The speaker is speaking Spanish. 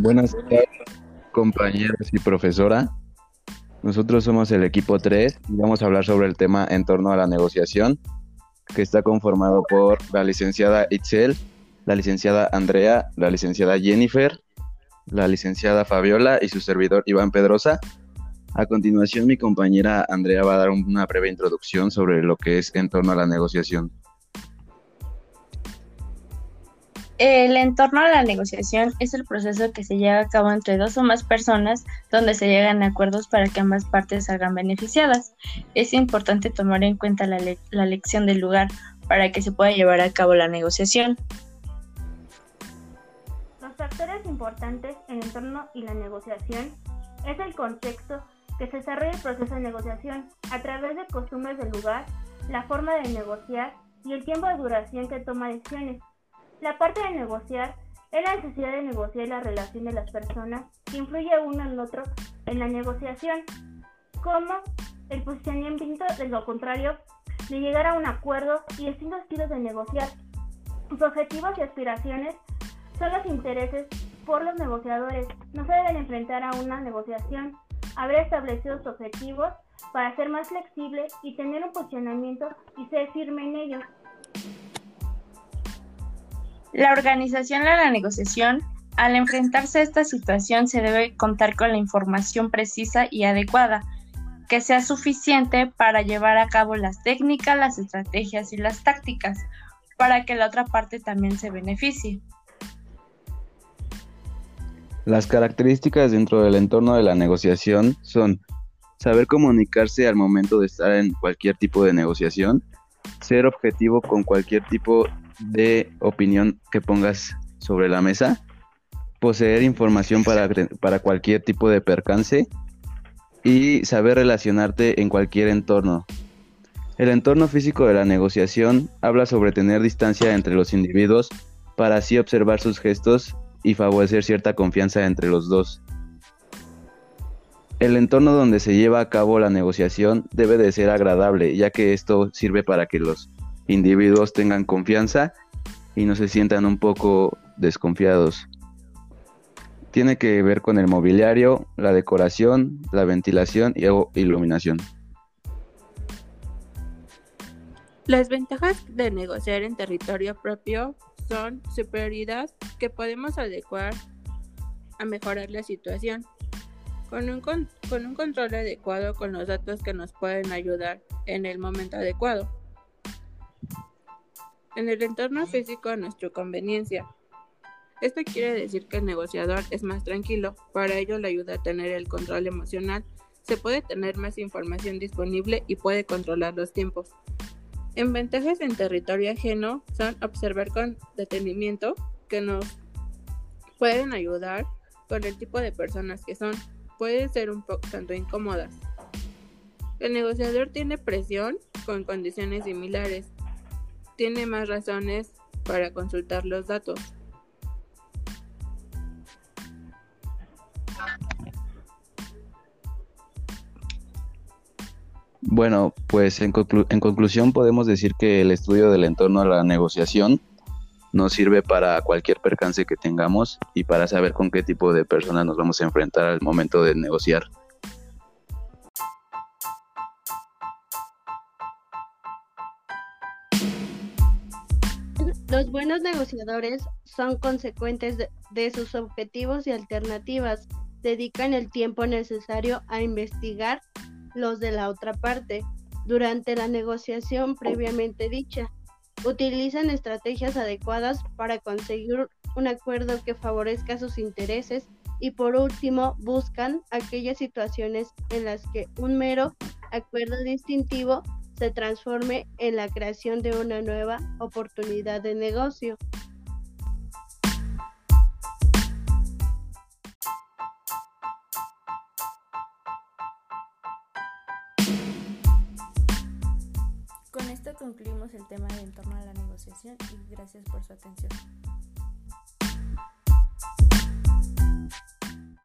Buenas tardes, compañeros y profesora. Nosotros somos el equipo 3 y vamos a hablar sobre el tema en torno a la negociación, que está conformado por la licenciada Itzel, la licenciada Andrea, la licenciada Jennifer, la licenciada Fabiola y su servidor Iván Pedrosa. A continuación, mi compañera Andrea va a dar una breve introducción sobre lo que es en torno a la negociación. El entorno a la negociación es el proceso que se lleva a cabo entre dos o más personas donde se llegan a acuerdos para que ambas partes salgan beneficiadas. Es importante tomar en cuenta la, elección del lugar para que se pueda llevar a cabo la negociación. Los factores importantes en el entorno y la negociación es el contexto que se desarrolla el proceso de negociación a través de costumbres del lugar, la forma de negociar y el tiempo de duración que toma decisiones. La parte de negociar es la necesidad de negociar la relación de las personas que influye uno en otro en la negociación, como el posicionamiento de lo contrario de llegar a un acuerdo y distintos estilos de negociar. Sus objetivos y aspiraciones son los intereses por los negociadores. No se deben enfrentar a una negociación, haber establecido sus objetivos para ser más flexible y tener un posicionamiento y ser firme en ellos. La organización de la negociación, al enfrentarse a esta situación, se debe contar con la información precisa y adecuada, que sea suficiente para llevar a cabo las técnicas, las estrategias y las tácticas, para que la otra parte también se beneficie. Las características dentro del entorno de la negociación son saber comunicarse al momento de estar en cualquier tipo de negociación, ser objetivo con cualquier tipo de opinión que pongas sobre la mesa, poseer información para, para cualquier tipo de percance y saber relacionarte en cualquier entorno. El entorno físico de la negociación habla sobre tener distancia entre los individuos para así observar sus gestos y favorecer cierta confianza entre los dos. El entorno donde se lleva a cabo la negociación debe de ser agradable, ya que esto sirve para que los individuos tengan confianza y no se sientan un poco desconfiados. Tiene que ver con el mobiliario, la decoración, la ventilación y iluminación. Las ventajas de negociar en territorio propio son superioridad que podemos adecuar a mejorar la situación, con un, con un control adecuado con los datos que nos pueden ayudar en el momento adecuado en el entorno físico a nuestra conveniencia. Esto quiere decir que el negociador es más tranquilo, para ello le ayuda a tener el control emocional, se puede tener más información disponible y puede controlar los tiempos. En ventajas en territorio ajeno son observar con detenimiento que nos pueden ayudar con el tipo de personas que son, pueden ser un poco tanto incómodas. El negociador tiene presión con condiciones similares, tiene más razones para consultar los datos. Bueno, pues en, en, conclusión podemos decir que el estudio del entorno a la negociación nos sirve para cualquier percance que tengamos y para saber con qué tipo de personas nos vamos a enfrentar al momento de negociar. Los buenos negociadores son consecuentes de, sus objetivos y alternativas, dedican el tiempo necesario a investigar los de la otra parte durante la negociación previamente dicha. Utilizan estrategias adecuadas para conseguir un acuerdo que favorezca sus intereses y por último buscan aquellas situaciones en las que un mero acuerdo distintivo se transforme en la creación de una nueva oportunidad de negocio. Con esto concluimos el tema de en torno a la negociación y gracias por su atención.